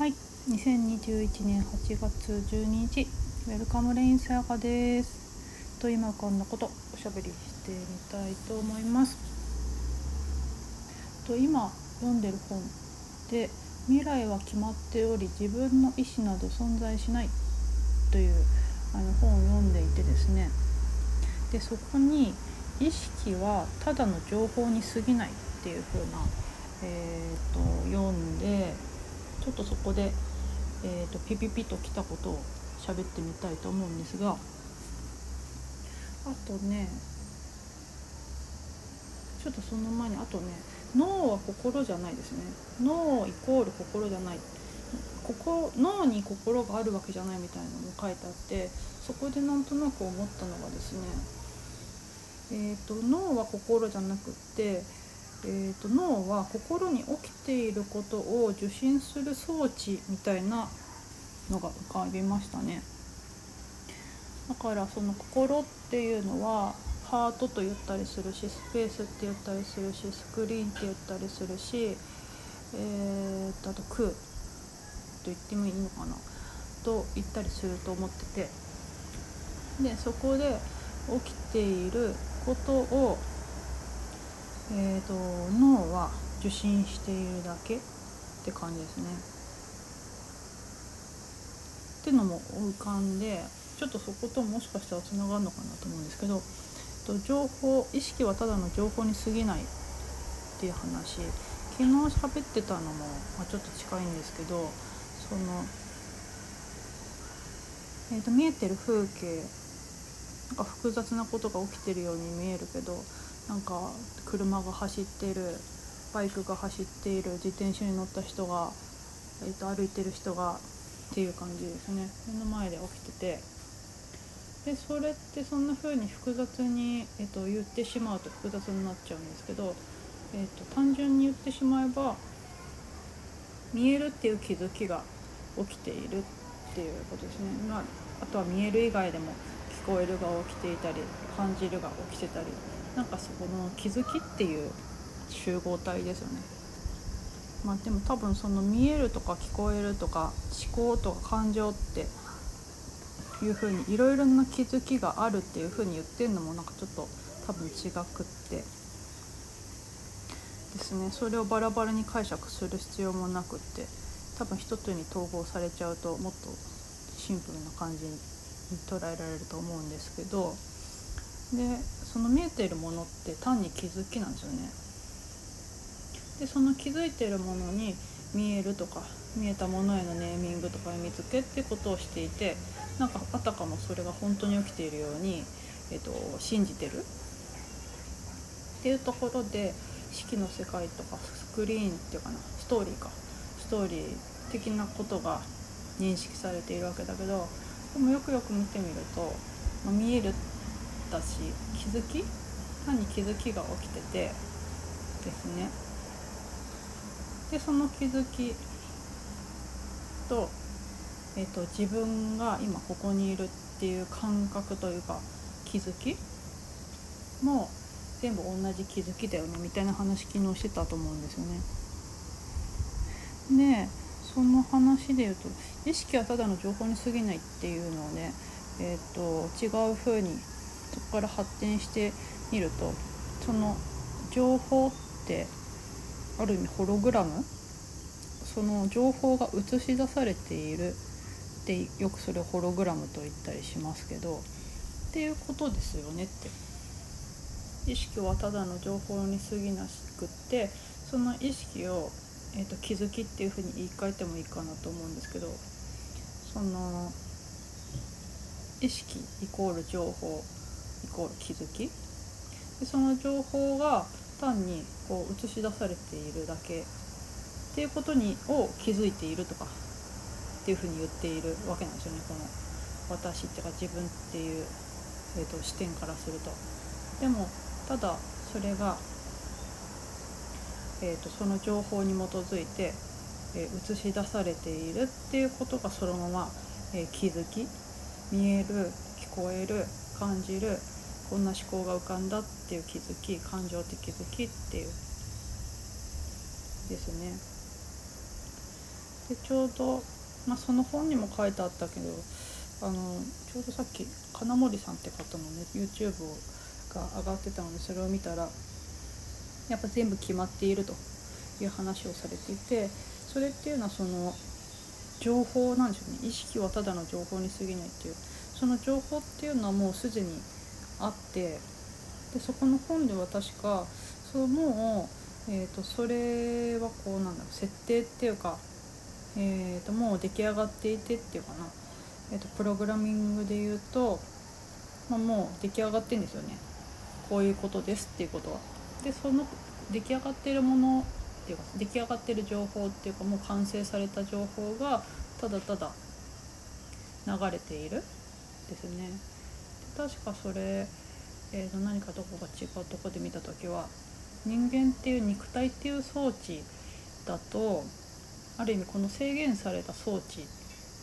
はい、2021年8月12日、ウェルカムレインさやかです。と今こんなことおしゃべりしてみたいと思います。と今読んでる本で未来は決まっており自分の意思など存在しないというあの本を読んでいてですね。でそこに意識はただの情報に過ぎないっていう風なえー、と読んでちょっとそこで、えー、とピピピときたことを喋ってみたいと思うんですがあとねちょっとその前にあとね脳は心じゃないですね。脳イコール心じゃない。ここ脳に心があるわけじゃないみたいなのも書いてあってそこでなんとなく思ったのがですねえーと、脳は心じゃなくってえーと、脳は心に起きていることを受信する装置みたいなのが浮かびましたね。だからその心っていうのはハートと言ったりするしスペースって言ったりするしスクリーンって言ったりするし、えーと、あと空と言ってもいいのかな？と言ったりすると思ってて。でそこで起きていることをえーと、脳は受信しているだけって感じですね。ってのも浮かんでちょっとそこともしかしたらつながるのかなと思うんですけど情報意識はただの情報に過ぎないっていう話昨日喋ってたのも、まあ、ちょっと近いんですけどその、えーと見えてる風景なんか複雑なことが起きてるように見えるけどなんか車が走っているバイクが走っている自転車に乗った人が、えー、と歩いてる人がっていう感じですね。目の前で起きてて。でそれってそんな風に複雑に、えー、と言ってしまうと複雑になっちゃうんですけど、えー、と単純に言ってしまえば見えるっていう気づきが起きているっていうことですね、まあ、あとは見える以外でもこえるが起きていたり感じるが起きてたりなんかそこの気づきっていう集合体ですよね。まあ、でも多分その見えるとか聞こえるとか思考とか感情っていう風にいろいろな気づきがあるっていう風に言ってるのもなんかちょっと多分違くってですねそれをバラバラに解釈する必要もなくって多分一つに統合されちゃうともっとシンプルな感じに捉えられると思うんですけどでその見えているものって単に気づきなんですよね。でその気づいてるものに見えるとか見えたものへのネーミングとか意味付けってことをしていてなんかあたかもそれが本当に起きているように、えっと、信じてるっていうところで式の世界とかスクリーンっていうかなストーリーかストーリー的なことが認識されているわけだけどでもよくよく見てみると、まあ、見えるだし気づき？単に気づきが起きててですね。でその気づきと,、えーと、自分が今ここにいるっていう感覚というか気づき？も全部同じ気づきだよねみたいな話昨日してたと思うんですよね。でその話で言うと意識はただの情報に過ぎないっていうのをね、えーと、違う風にそこから発展してみるとその情報ってある意味ホログラム？その情報が映し出されているってよくそれをホログラムと言ったりしますけどっていうことですよねって。意識はただの情報に過ぎなくってその意識を、えーと、気づきっていうふうに言い換えてもいいかなと思うんですけどその意識イコール情報イコール気づき。でその情報が単にこう映し出されているだけ。っていうことにを気づいているとかっていうふうに言っているわけなんですよね。この私っていうか自分っていう、えーと、視点からすると。でもただそれが、えーと、その情報に基づいて、えー、映し出されているっていうことがそのまま、えー、気づき見える聞こえる感じるこんな思考が浮かんだっていう気づき感情的気づきっていう。ですね。でちょうど、まあ、その本にも書いてあったけどあのちょうどさっき金森さんって方のね YouTube が上がってたのでそれを見たらやっぱ全部決まっているという話をされていてそれっていうのはその情報なんですよね。意識はただの情報に過ぎないっていう。その情報っていうのはもうすでにあってでそこの本では確かそうもう、えーと、それはこうなんだろう。設定っていうか、えーと、もう出来上がっていてっていうかな、えーと、プログラミングで言うと、まあ、もう出来上がってんですよね。こういうことですっていうことは。でその出来上がってるものっていうか出来上がってる情報っていうかもう完成された情報がただただ流れているですね。で確かそれ、えー、と何かどこか違うとこで見た時は人間っていう肉体っていう装置だとある意味この制限された装置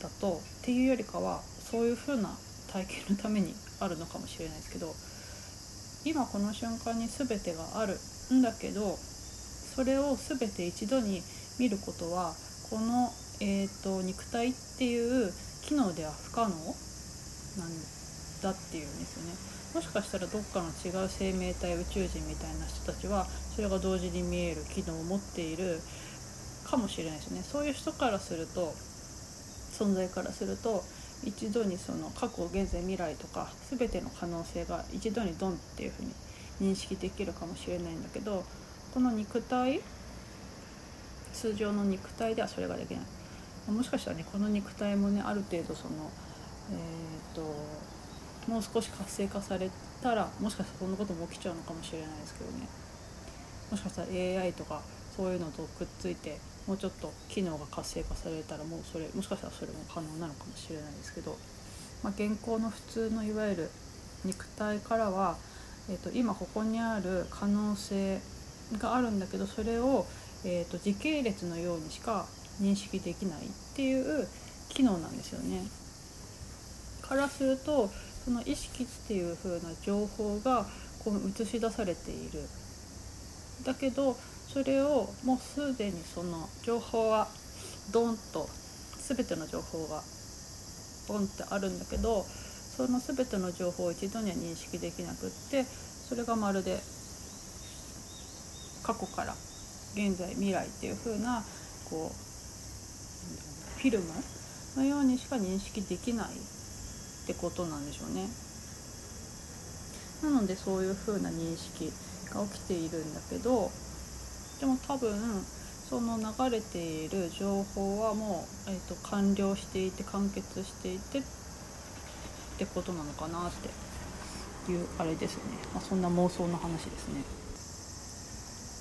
だとっていうよりかはそういう風な体験のためにあるのかもしれないですけど今この瞬間に全てがあるんだけどそれを全て一度に見ることはこの、えーと、肉体っていう機能では不可能？なんだっていうんですよね。もしかしたらどっかの違う生命体宇宙人みたいな人たちはそれが同時に見える機能を持っているかもしれないですね。そういう人からすると存在からすると一度にその過去現在未来とか全ての可能性が一度にドンっていうふうに認識できるかもしれないんだけどこの肉体通常の肉体ではそれができない。もしかしたらねこの肉体もねある程度そのえっ、ー、ともう少し活性化されたらもしかしたらそんなことも起きちゃうのかもしれないですけどね。もしかしたら AI とかそういうのとくっついてもうちょっと機能が活性化されたらもうそれもしかしたらそれも可能なのかもしれないですけど、まあ、現行の普通のいわゆる肉体からはえーと、今ここにある可能性があるんだけどそれを、えーと、時系列のようにしか認識できないっていう機能なんですよね。からするとその意識っていう風な情報がこう映し出されている。だけどそれをもうすでにその情報はドンと全ての情報がボンってあるんだけどその全ての情報を一度には認識できなくってそれがまるで過去から現在未来っていう風なこうフィルムのようにしか認識できないってことなんでしょうね。なのでそういう風な認識が起きているんだけどでも多分その流れている情報はもう、えーと、完了していて完結していてってことなのかなっていうあれですね、まあ、そんな妄想の話ですね。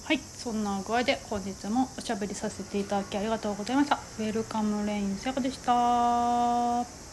はい。そんな具合で本日もおしゃべりさせていただきありがとうございました。ウェルカムレインセカでした？